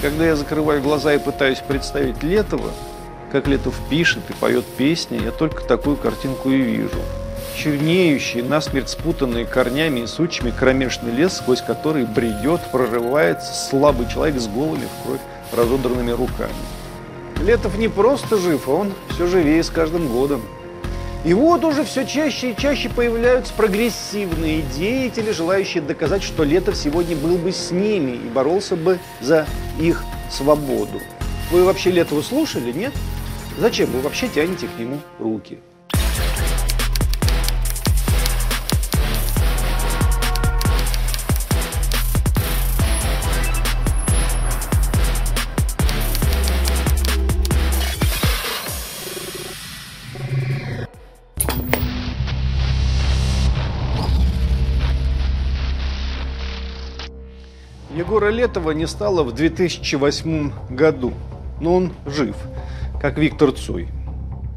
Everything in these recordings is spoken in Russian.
Когда я закрываю глаза и пытаюсь представить Летова, как Летов пишет и поет песни, я только такую картинку и вижу. Чернеющий, насмерть спутанные корнями и сучьями кромешный лес, сквозь который бредет, прорывается слабый человек с голыми в кровь разодранными руками. Летов не просто жив, а он все живее с каждым годом. И вот уже все чаще и чаще появляются прогрессивные деятели, желающие доказать, что Летов сегодня был бы с ними и боролся бы за их свободу. Вы вообще Летова слушали, нет? Зачем вы вообще тянете к нему руки? Егора Летова не стало в 2008 году, но он жив, как Виктор Цой.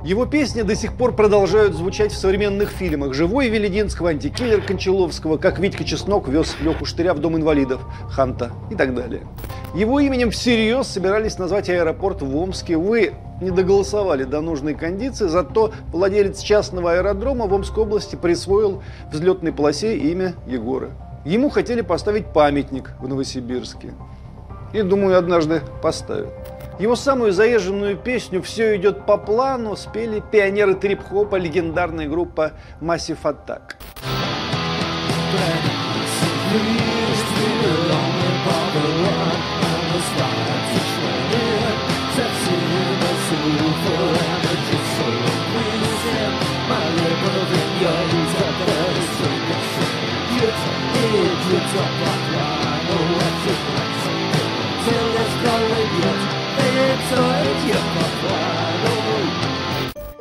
Его песни до сих пор продолжают звучать в современных фильмах. «Живой» Велединского, «Антикиллер» Кончаловского, как Витька Чеснок вез Леху Штыря в Дом инвалидов, Ханта и так далее. Его именем всерьез собирались назвать аэропорт в Омске. Вы не доголосовали до нужной кондиции, зато владелец частного аэродрома в Омской области присвоил взлетной полосе имя Егора. Ему хотели поставить памятник в Новосибирске. И, думаю, однажды поставят. Его самую заезженную песню «Все идет по плану» спели пионеры трип-хопа, легендарная группа Massive Attack.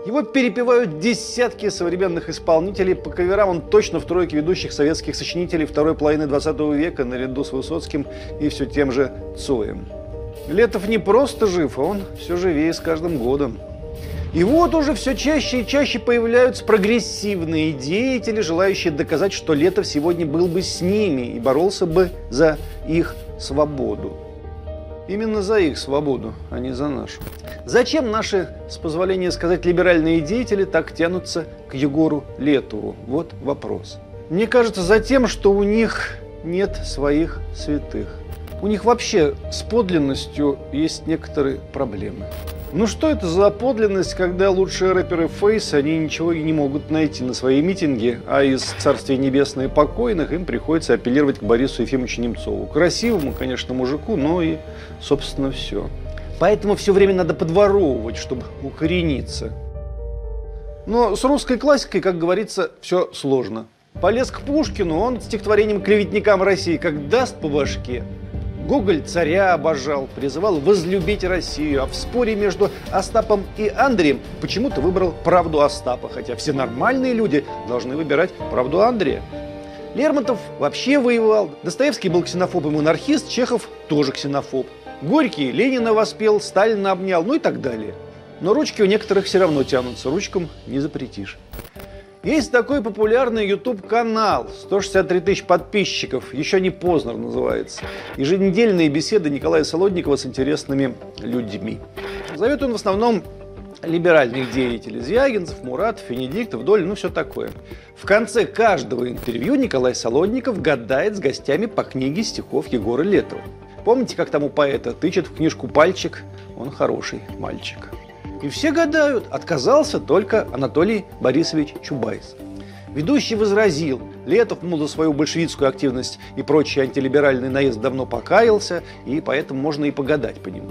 Его перепевают десятки современных исполнителей. По каверам он точно в тройке ведущих советских сочинителей второй половины 20 века, наряду с Высоцким и все тем же Цоем. Летов не просто жив, а он все живее с каждым годом. И вот уже все чаще и чаще появляются прогрессивные деятели, желающие доказать, что Летов сегодня был бы с ними и боролся бы за их свободу. Именно за их свободу, а не за нашу. Зачем наши, с позволения сказать, либеральные деятели так тянутся к Егору Летову? Вот вопрос. Мне кажется, за тем, что у них нет своих святых. У них вообще с подлинностью есть некоторые проблемы. Ну что это за подлинность, когда лучшие рэперы Фейс, они ничего и не могут найти на свои митинги, а из Царствия Небесное покойных им приходится апеллировать к Борису Ефимовичу Немцову. Красивому, конечно, мужику, но и, собственно, все. Поэтому все время надо подворовывать, чтобы укорениться. Но с русской классикой, как говорится, все сложно. Полез к Пушкину, он стихотворением клеветникам России как даст по башке – Гоголь царя обожал, призывал возлюбить Россию, а в споре между Остапом и Андреем почему-то выбрал правду Остапа, хотя все нормальные люди должны выбирать правду Андрея. Лермонтов вообще воевал, Достоевский был ксенофоб и монархист, Чехов тоже ксенофоб. Горький Ленина воспел, Сталина обнял, ну и так далее. Но ручки у некоторых все равно тянутся, ручкам не запретишь. Есть такой популярный YouTube-канал, 163 тысяч подписчиков, еще не Познер называется. Еженедельные беседы Николая Солодникова с интересными людьми. Зовет он в основном либеральных деятелей. Звягинцев, Муратов, Венедиктов, Доль, ну все такое. В конце каждого интервью Николай Солодников гадает с гостями по книге стихов Егора Летова. Помните, как тому поэта тычет в книжку пальчик? Он хороший мальчик. И все гадают, отказался только Анатолий Борисович Чубайс. Ведущий возразил, Летов, мол, за свою большевистскую активность и прочий антилиберальный наезд давно покаялся, и поэтому можно и погадать по нему.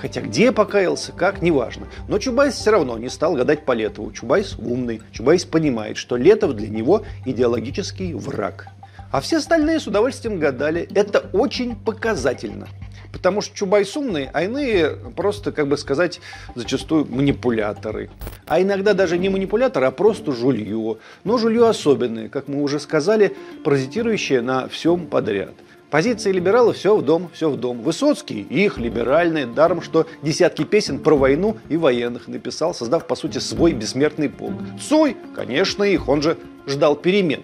Хотя где покаялся, как, неважно. Но Чубайс все равно не стал гадать по Летову. Чубайс умный. Чубайс понимает, что Летов для него идеологический враг. А все остальные с удовольствием гадали. Это очень показательно. Потому что Чубайс умный, а иные просто, как бы сказать, зачастую манипуляторы. А иногда даже не манипуляторы, а просто жулье. Но жулье особенное, как мы уже сказали, паразитирующее на всем подряд. Позиции либералов все в дом, все в дом. Высоцкий их либеральный, даром что десятки песен про войну и военных написал, создав по сути свой бессмертный полк. Цой, конечно, их, он же ждал перемен.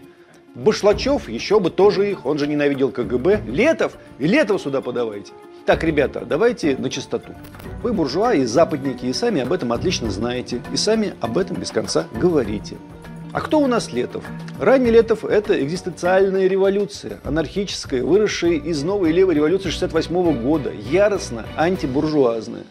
Башлачев еще бы тоже их, он же ненавидел КГБ. Летов и Летова сюда подавайте. Так, ребята, давайте на чистоту. Вы буржуа и западники, и сами об этом отлично знаете, и сами об этом без конца говорите. А кто у нас Летов? Ранний Летов – это экзистенциальная революция, анархическая, выросшая из новой левой революции 68 года, яростно антибуржуазная.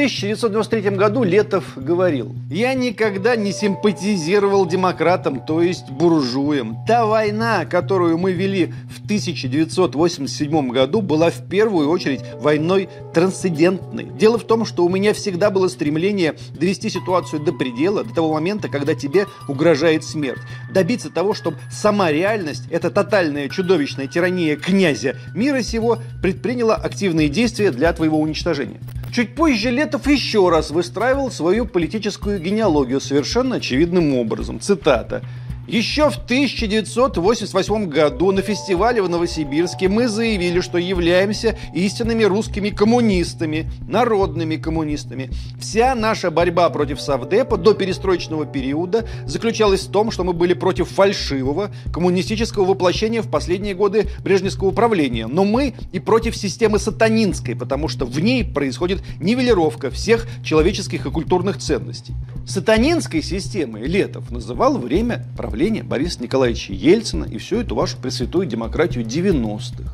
В 1993 году Летов говорил, «Я никогда не симпатизировал демократам, то есть буржуям. Та война, которую мы вели в 1987 году, была в первую очередь войной трансцендентной. Дело в том, что у меня всегда было стремление довести ситуацию до предела, до того момента, когда тебе угрожает смерть. Добиться того, чтобы сама реальность, эта тотальная чудовищная тирания князя мира сего, предприняла активные действия для твоего уничтожения». Чуть позже Летов еще раз выстраивал свою политическую генеалогию совершенно очевидным образом. Цитата. Еще в 1988 году на фестивале в Новосибирске мы заявили, что являемся истинными русскими коммунистами, народными коммунистами. Вся наша борьба против Совдепа до перестроечного периода заключалась в том, что мы были против фальшивого коммунистического воплощения в последние годы брежневского управления. Но мы и против системы сатанинской, потому что в ней происходит нивелировка всех человеческих и культурных ценностей. Сатанинской системой Летов называл время правления правления Бориса Николаевича Ельцина и всю эту вашу пресвятую демократию 90-х.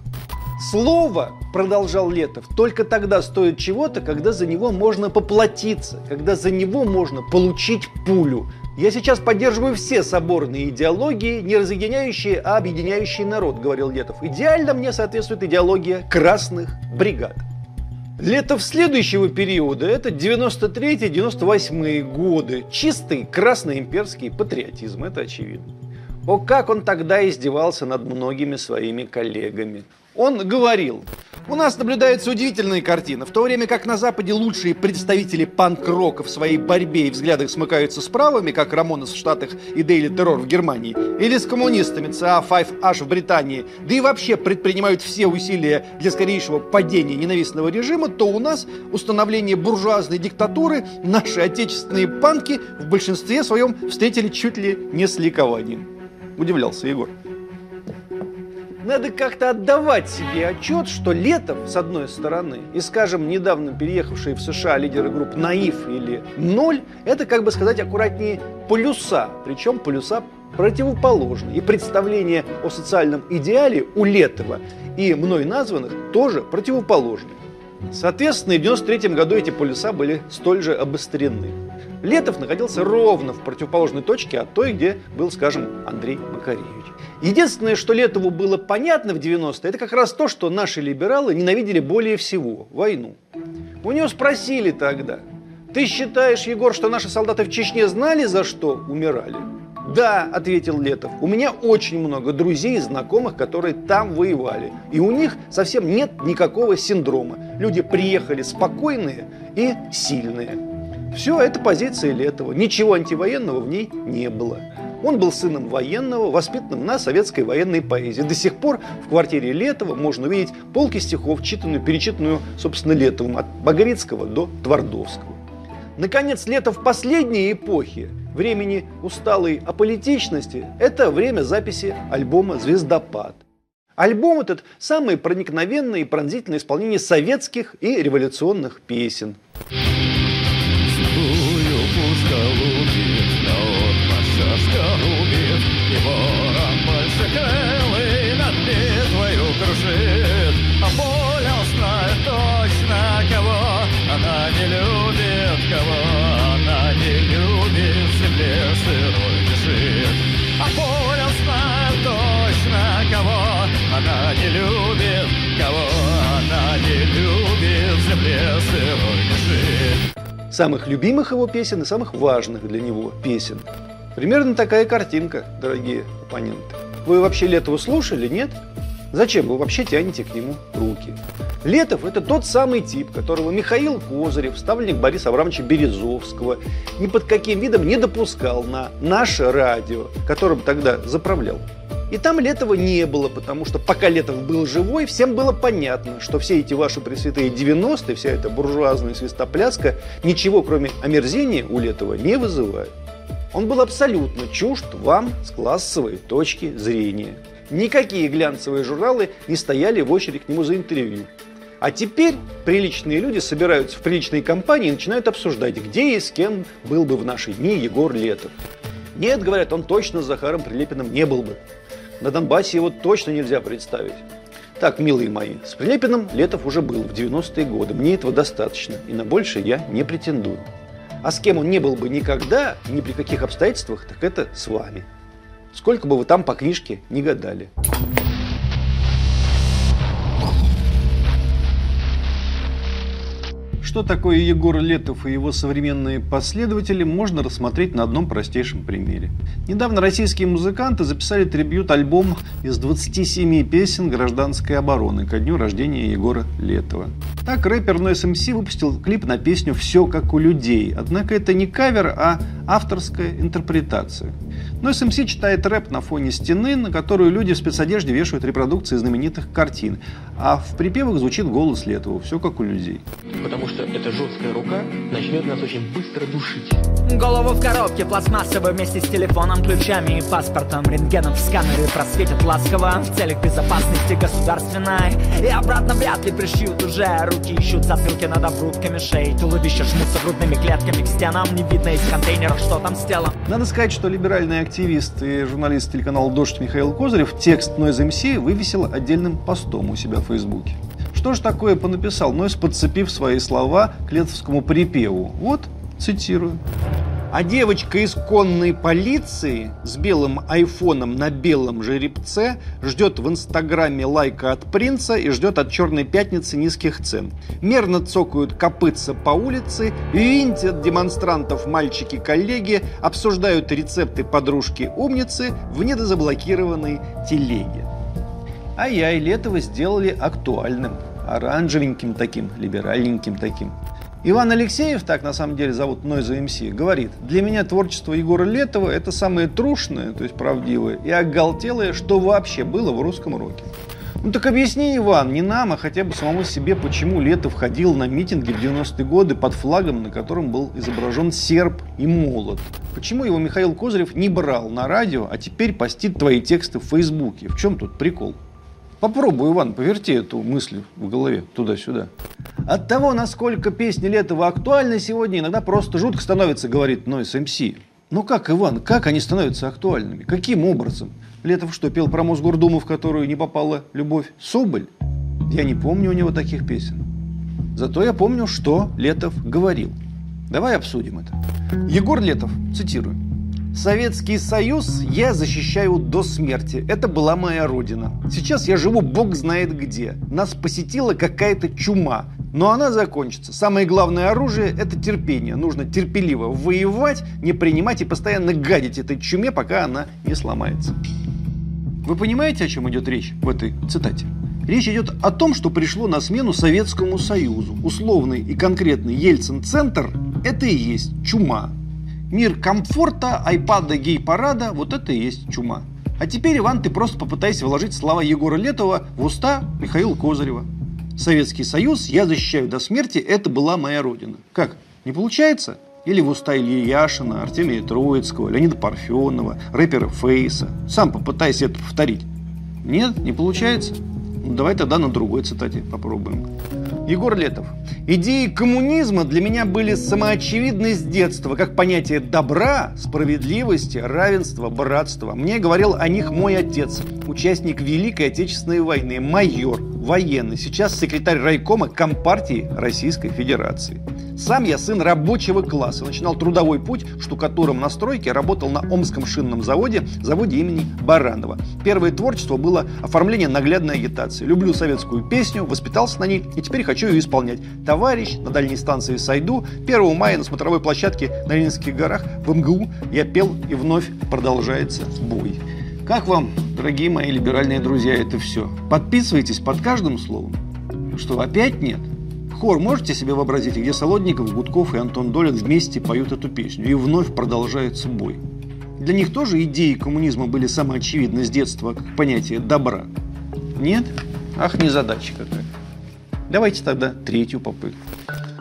Слово, продолжал Летов, только тогда стоит чего-то, когда за него можно поплатиться, когда за него можно получить пулю. Я сейчас поддерживаю все соборные идеологии, не разъединяющие, а объединяющие народ, говорил Летов. Идеально мне соответствует идеология красных бригад. Лето следующего периода – это 93-98 годы. Чистый красноимперский патриотизм, это очевидно. О, как он тогда издевался над многими своими коллегами. Он говорил, у нас наблюдается удивительная картина. В то время как на Западе лучшие представители панк-рока в своей борьбе и взглядах смыкаются с правыми, как Рамонес в Штатах и Дейли Террор в Германии, или с коммунистами ЦА-5H в Британии, да и вообще предпринимают все усилия для скорейшего падения ненавистного режима, то у нас установление буржуазной диктатуры наши отечественные панки в большинстве своем встретили чуть ли не с ликованием. Удивлялся Егор. Надо как-то отдавать себе отчет, что Летов, с одной стороны, и, скажем, недавно переехавшие в США лидеры групп «Наив» или «Ноль», это, как бы сказать аккуратнее, полюса, причем полюса противоположные. И представление о социальном идеале у Летова и мной названных тоже противоположны. Соответственно, в 1993 году эти полюса были столь же обострены. Летов находился ровно в противоположной точке от той, где был, скажем, Андрей Макаревич. Единственное, что Летову было понятно в 90-е, это как раз то, что наши либералы ненавидели более всего – войну. У него спросили тогда, ты считаешь, Егор, что наши солдаты в Чечне знали, за что умирали? Да, ответил Летов, у меня очень много друзей и знакомых, которые там воевали. И у них совсем нет никакого синдрома. Люди приехали спокойные и сильные. Все, это позиция Летова. Ничего антивоенного в ней не было. Он был сыном военного, воспитанным на советской военной поэзии. До сих пор в квартире Летова можно увидеть полки стихов, читанную, перечитанную, собственно, Летовым от Багрицкого до Твардовского. Наконец, лето в последней эпохе, времени усталой аполитичности, это время записи альбома «Звездопад». Альбом этот – самое проникновенное и пронзительное исполнение советских и революционных песен. Самых любимых его песен и самых важных для него песен. Примерно такая картинка, дорогие оппоненты. Вы вообще Летова слушали, нет? Зачем вы вообще тянете к нему руки? Летов – это тот самый тип, которого Михаил Козырев, ставленник Бориса Абрамовича Березовского, ни под каким видом не допускал на наше радио, которым тогда заправлял. И там Летова не было, потому что пока Летов был живой, всем было понятно, что все эти ваши пресвятые 90-е, вся эта буржуазная свистопляска, ничего кроме омерзения у Летова не вызывает. Он был абсолютно чужд вам с классовой точки зрения. Никакие глянцевые журналы не стояли в очередь к нему за интервью. А теперь приличные люди собираются в приличной компании и начинают обсуждать, где и с кем был бы в наши дни Егор Летов. Нет, говорят, он точно с Захаром Прилепиным не был бы. На Донбассе его точно нельзя представить. Так, милые мои, с Прилепиным Летов уже был в 90-е годы. Мне этого достаточно, и на больше я не претендую. А с кем он не был бы никогда, ни при каких обстоятельствах, так это с вами. Сколько бы вы там по книжке не гадали. Что такое Егор Летов и его современные последователи, можно рассмотреть на одном простейшем примере. Недавно российские музыканты записали трибют-альбом из 27 песен гражданской обороны ко дню рождения Егора Летова. Так рэпер Noise MC выпустил клип на песню «Все как у людей». Однако это не кавер, а авторская интерпретация. Noise MC читает рэп на фоне стены, на которую люди в спецодежде вешают репродукции знаменитых картин. А в припевах звучит голос Летова «Все как у людей». Потому что эта жесткая рука начнет нас очень быстро душить. Голову в коробке пластмассовой вместе с телефоном, ключами и паспортом. Рентгеном в сканере просветят ласково. В целях безопасности государственной. И обратно вряд ли пришьют уже. Руки ищут затылки над обрубками шеи. Туловища жмутся грудными клетками к стенам. Не видно из контейнеров, что там с телом. Надо сказать, что либеральный активист и журналист телеканала «Дождь» Михаил Козырев текст Noise MC вывесил отдельным постом у себя в Фейсбуке. Что же такое понаписал Нойс, подцепив свои слова к летовскому припеву? Вот, цитирую. А девочка из конной полиции с белым айфоном на белом жеребце ждет в инстаграме лайка от принца и ждет от черной пятницы низких цен. Мерно цокают копытца по улице, винтят демонстрантов мальчики-коллеги, обсуждают рецепты подружки-умницы в недозаблокированной телеге. Я и Летова сделали актуальным, оранжевеньким таким, либеральненьким таким. Иван Алексеев, так на самом деле зовут Нойза МС, говорит, для меня творчество Егора Летова это самое трушное, то есть правдивое, и оголтелое, что вообще было в русском роке. Ну так объясни, Иван, не нам, а хотя бы самому себе, почему Летов ходил на митинги в 90-е годы под флагом, на котором был изображен серп и молот. Почему его Михаил Козырев не брал на радио, а теперь постит твои тексты в Фейсбуке? В чем тут прикол? Попробуй, Иван, поверти эту мысль в голове туда-сюда. От того, насколько песни Летова актуальны сегодня, иногда просто жутко становится, говорит Нойс МС. Ну как, Иван, как они становятся актуальными? Каким образом? Летов что, пел про Мосгордуму, в которую не попала любовь Соболь? Я не помню у него таких песен. Зато я помню, что Летов говорил. Давай обсудим это. Егор Летов, цитирую. Советский Союз я защищаю до смерти. Это была моя родина. Сейчас я живу бог знает где. Нас посетила какая-то чума. Но она закончится. Самое главное оружие – это терпение. Нужно терпеливо воевать, не принимать и постоянно гадить этой чуме, пока она не сломается. Вы понимаете, о чем идет речь в этой цитате? Речь идет о том, что пришло на смену Советскому Союзу. Условный и конкретный Ельцин-центр – это и есть чума. Мир комфорта, айпада, гей-парада – вот это и есть чума. А теперь, Иван, ты просто попытайся вложить слова Егора Летова в уста Михаила Козырева. Советский Союз я защищаю до смерти, это была моя родина. Как, не получается? Или в уста Ильи Яшина, Артемия Троицкого, Леонида Парфенова, рэпера Фейса. Сам попытайся это повторить. Нет, не получается? Ну, давай тогда на другой цитате попробуем. Егор Летов. Идеи коммунизма для меня были самоочевидны с детства, как понятие добра, справедливости, равенства, братства. Мне говорил о них мой отец, участник Великой Отечественной войны, майор, военный, сейчас секретарь райкома Компартии Российской Федерации. Сам я сын рабочего класса. Начинал трудовой путь штукатуром на стройке, работал на Омском шинном заводе, заводе имени Баранова. Первое творчество было оформление наглядной агитации. Люблю советскую песню, воспитался на ней и теперь хочу ее исполнять. Товарищ на дальней станции Сайду, 1 мая на смотровой площадке на Ленинских горах в МГУ я пел и вновь продолжается бой. Как вам, дорогие мои либеральные друзья, это все? Подписывайтесь под каждым словом. Что, опять нет? Хор можете себе вообразить, где Солодников, Гудков и Антон Долин вместе поют эту песню, и вновь продолжается бой. Для них тоже идеи коммунизма были самоочевидны с детства, как понятие добра. Нет? Ах, незадача какая. Давайте тогда третью попытку.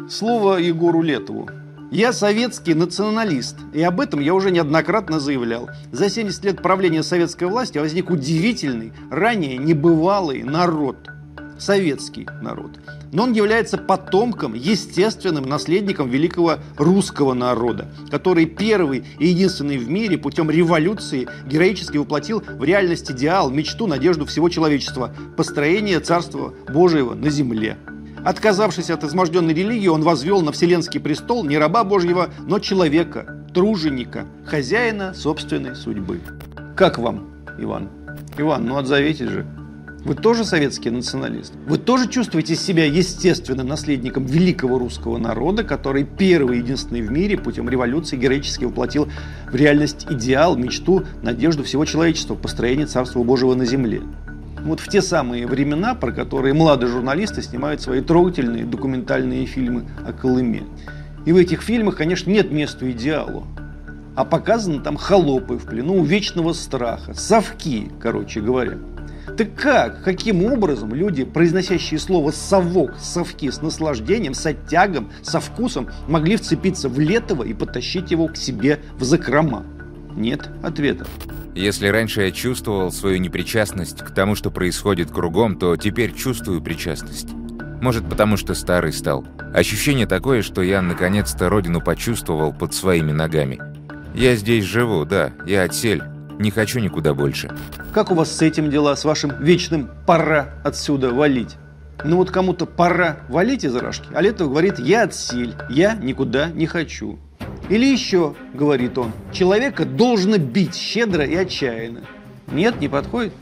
Слово Егору Летову. Я советский националист, и об этом я уже неоднократно заявлял. За 70 лет правления советской власти возник удивительный, ранее небывалый народ – советский народ. Но он является потомком, естественным наследником великого русского народа, который первый и единственный в мире путем революции героически воплотил в реальность идеал, мечту, надежду всего человечества – построение Царства Божьего на земле. Отказавшись от изможденной религии, он возвел на вселенский престол не раба Божьего, но человека, труженика, хозяина собственной судьбы. Как вам, Иван? Иван, ну отзовитесь же. Вы тоже советский националист? Вы тоже чувствуете себя естественным наследником великого русского народа, который первый и единственный в мире путем революции героически воплотил в реальность идеал, мечту, надежду всего человечества, построение Царства Божьего на земле? Вот в те самые времена, про которые молодые журналисты снимают свои трогательные документальные фильмы о Колыме. И в этих фильмах, конечно, нет места идеалу. А показаны там холопы в плену вечного страха, совки, короче говоря. Так как, каким образом люди, произносящие слово «совок», «совки» с наслаждением, с оттягом, со вкусом, могли вцепиться в Летова и потащить его к себе в закрома? Нет ответа. Если раньше я чувствовал свою непричастность к тому, что происходит кругом, то теперь чувствую причастность. Может, потому что старый стал. Ощущение такое, что я наконец-то родину почувствовал под своими ногами. Я здесь живу, да, я отсель. Не хочу никуда больше. Как у вас с этим дела, с вашим вечным «пора отсюда валить»? Ну вот кому-то пора валить из рожки, а Летов говорит «я отсель, я никуда не хочу». Или еще, говорит он, человека должно бить щедро и отчаянно. Нет, не подходит.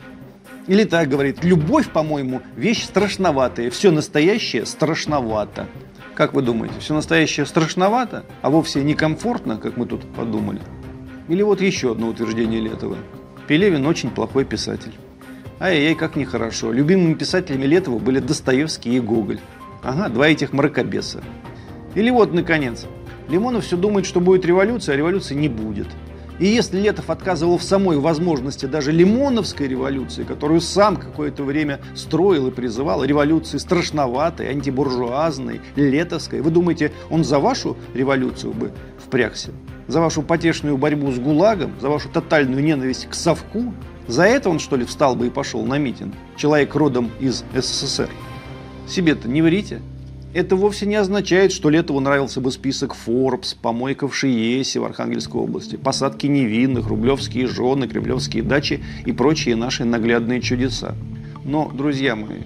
Или так говорит, любовь, по-моему, вещь страшноватая, все настоящее страшновато. Как вы думаете, все настоящее страшновато, а вовсе некомфортно, как мы тут подумали? Или вот еще одно утверждение Летова. Пелевин очень плохой писатель. Ай-яй, как нехорошо. Любимыми писателями Летова были Достоевский и Гоголь. Ага, два этих мракобеса. Или вот, наконец, Лимонов все думает, что будет революция, а революции не будет. И если Летов отказывал в самой возможности даже лимоновской революции, которую сам какое-то время строил и призывал, революции страшноватой, антибуржуазной, летовской, вы думаете, он за вашу революцию бы впрягся? За вашу потешную борьбу с ГУЛАГом? За вашу тотальную ненависть к совку? За это он, что ли, встал бы и пошел на митинг? Человек родом из СССР. Себе-то не врите. Это вовсе не означает, что Летову нравился бы список Forbes, помойка в Шиесе в Архангельской области, посадки невинных, рублевские жены, кремлевские дачи и прочие наши наглядные чудеса. Но, друзья мои,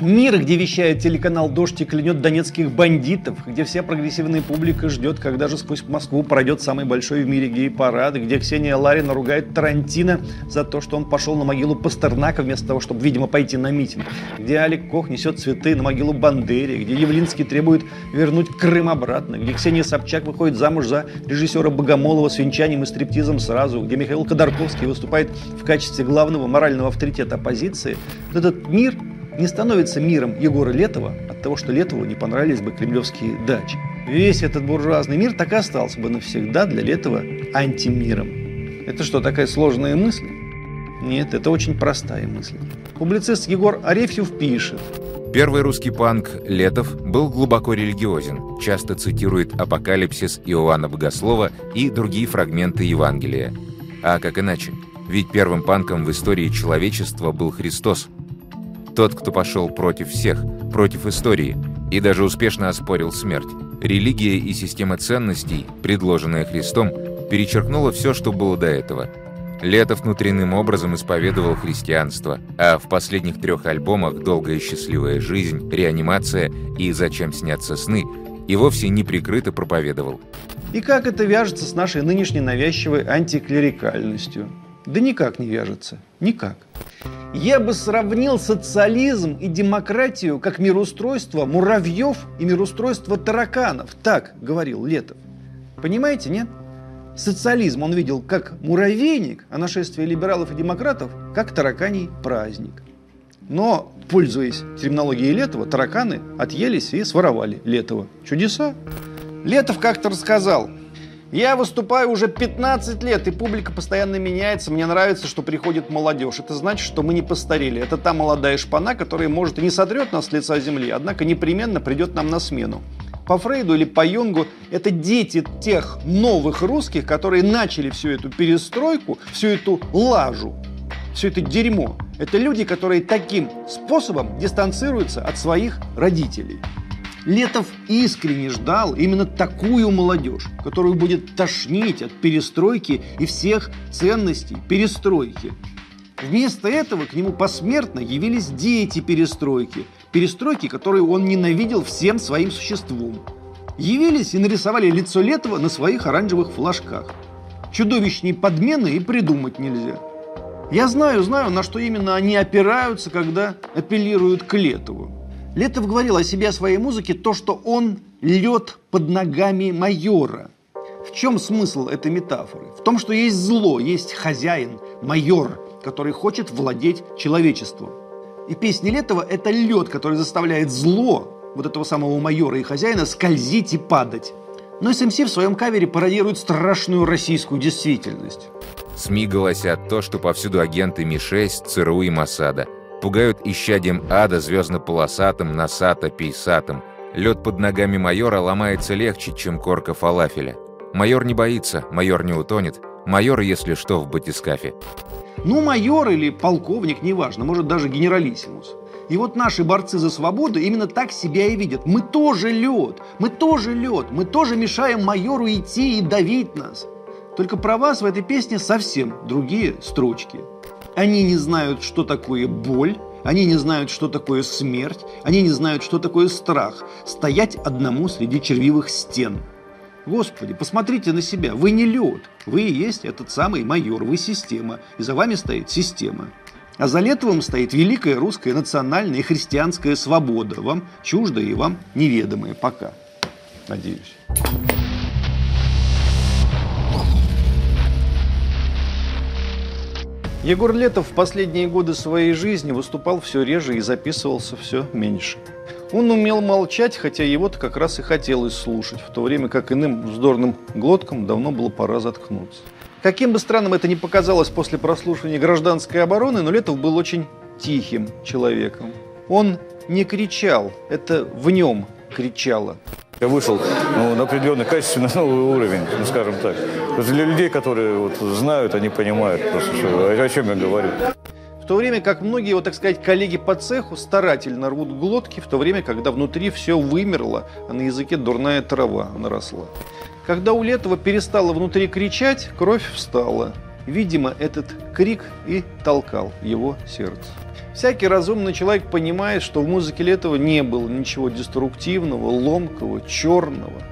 Мир, где вещает телеканал «Дождь» и клянет донецких бандитов, где вся прогрессивная публика ждет, когда же сквозь Москву пройдет самый большой в мире гей-парад, где Ксения Ларина ругает Тарантино за то, что он пошел на могилу Пастернака вместо того, чтобы, видимо, пойти на митинг, где Алик Кох несет цветы на могилу Бандери, где Явлинский требует вернуть Крым обратно, где Ксения Собчак выходит замуж за режиссера Богомолова с венчанием и стриптизом сразу, где Михаил Ходорковский выступает в качестве главного морального авторитета оппозиции, этот мир – не становится миром Егора Летова от того, что Летову не понравились бы кремлевские дачи. Весь этот буржуазный мир так и остался бы навсегда для Летова антимиром. Это что, такая сложная мысль? Нет, это очень простая мысль. Публицист Егор Арефьев пишет. Первый русский панк Летов был глубоко религиозен, часто цитирует «Апокалипсис» Иоанна Богослова и другие фрагменты Евангелия. А как иначе? Ведь первым панком в истории человечества был Христос, тот, кто пошел против всех, против истории, и даже успешно оспорил смерть. Религия и система ценностей, предложенная Христом, перечеркнула все, что было до этого. Летов внутренним образом исповедовал христианство, а в последних трех альбомах «Долгая счастливая жизнь», «Реанимация» и «Зачем снятся сны» и вовсе не прикрыто проповедовал. И как это вяжется с нашей нынешней навязчивой антиклерикальностью? Да никак не вяжется. Никак. Я бы сравнил социализм и демократию как мироустройство муравьев и мироустройство тараканов. Так говорил Летов. Понимаете, нет? Социализм он видел как муравейник, а нашествие либералов и демократов как тараканий праздник. Но, пользуясь терминологией Летова, тараканы отъелись и своровали Летова. Чудеса. Летов как-то рассказал, я выступаю уже 15 лет, и публика постоянно меняется. Мне нравится, что приходит молодежь. Это значит, что мы не постарели. Это та молодая шпана, которая, может, и не сотрет нас с лица земли, однако непременно придет нам на смену. По Фрейду или по Юнгу это дети тех новых русских, которые начали всю эту перестройку, всю эту лажу все это дерьмо, это люди, которые таким способом дистанцируются от своих родителей. Летов искренне ждал именно такую молодежь, которую будет тошнить от перестройки и всех ценностей перестройки. Вместо этого к нему посмертно явились дети перестройки, перестройки, которую он ненавидел всем своим существом. Явились и нарисовали лицо Летова на своих оранжевых флажках. Чудовищней подмены и придумать нельзя. Я знаю, знаю, на что именно они опираются, когда апеллируют к Летову. Летов говорил о себе, о своей музыке, то, что он лед под ногами майора. В чем смысл этой метафоры? В том, что есть зло, есть хозяин, майор, который хочет владеть человечеством. И песни Летова – это лед, который заставляет зло, вот этого самого майора и хозяина, скользить и падать. Но СМС в своем кавере пародирует страшную российскую действительность. СМИ голосят то, что повсюду агенты Ми-6, ЦРУ и Масада – Пугают исчадием ада звездно-полосатым, носато, пейсатым. Лед под ногами майора ломается легче, чем корка фалафеля. Майор не боится, майор не утонет. Майор, если что, в батискафе. Ну, майор или полковник, неважно, может даже генералиссимус. И вот наши борцы за свободу именно так себя и видят. Мы тоже лед, мы тоже лед, мы тоже мешаем майору идти и давить нас. Только про вас в этой песне совсем другие строчки. Они не знают, что такое боль, они не знают, что такое смерть, они не знают, что такое страх. Стоять одному среди червивых стен. Господи, посмотрите на себя. Вы не лед. Вы и есть этот самый майор. Вы система. И за вами стоит система. А за Летовым стоит великая русская национальная и христианская свобода. Вам чуждая и вам неведомая пока. Надеюсь. Егор Летов в последние годы своей жизни выступал все реже и записывался все меньше. Он умел молчать, хотя его-то как раз и хотелось слушать, в то время как иным вздорным глоткам давно было пора заткнуться. Каким бы странным это ни показалось после прослушивания гражданской обороны, но Летов был очень тихим человеком. Он не кричал, это в нем кричало. Я вышел ну, на определенный качественный новый уровень, ну, скажем так. Для людей, которые вот, знают, они понимают просто, что, о чем я говорю. В то время как многие, вот, так сказать, коллеги по цеху старательно рвут глотки, в то время, когда внутри все вымерло, а на языке дурная трава наросла. Когда у Летова перестало внутри кричать, кровь встала. Видимо, этот крик и толкал его сердце. Всякий разумный человек понимает, что в музыке Летова не было ничего деструктивного, ломкого, черного.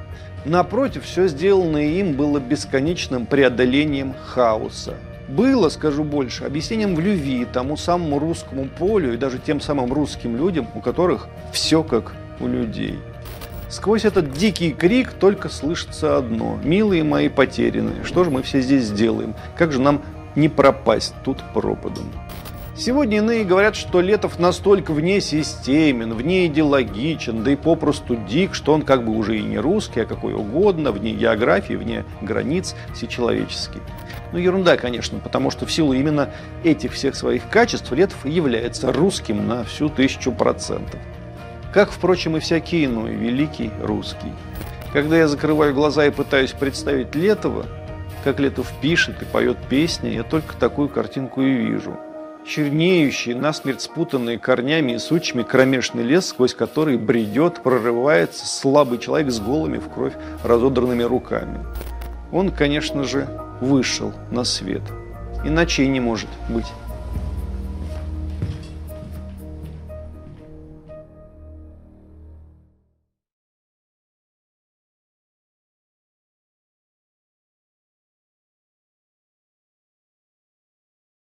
Напротив, все сделанное им было бесконечным преодолением хаоса. Было, скажу больше, объяснением в любви тому самому русскому полю и даже тем самым русским людям, у которых все как у людей. Сквозь этот дикий крик только слышится одно. «Милые мои потерянные, что же мы все здесь сделаем? Как же нам не пропасть тут пропадом?» Сегодня иные говорят, что Летов настолько вне системен, вне идеологичен, да и попросту дик, что он как бы уже и не русский, а какой угодно, вне географии, вне границ всечеловеческий. Ну, ерунда, конечно, потому что в силу именно этих всех своих качеств Летов является русским на всю тысячу процентов. Как, впрочем, и всякий иной великий русский. Когда я закрываю глаза и пытаюсь представить Летова, как Летов пишет и поет песни, я только такую картинку и вижу – чернеющий, насмерть спутанный корнями и сучьями кромешный лес, сквозь который бредет, прорывается слабый человек с голыми в кровь разодранными руками. Он, конечно же, вышел на свет. Иначе и не может быть.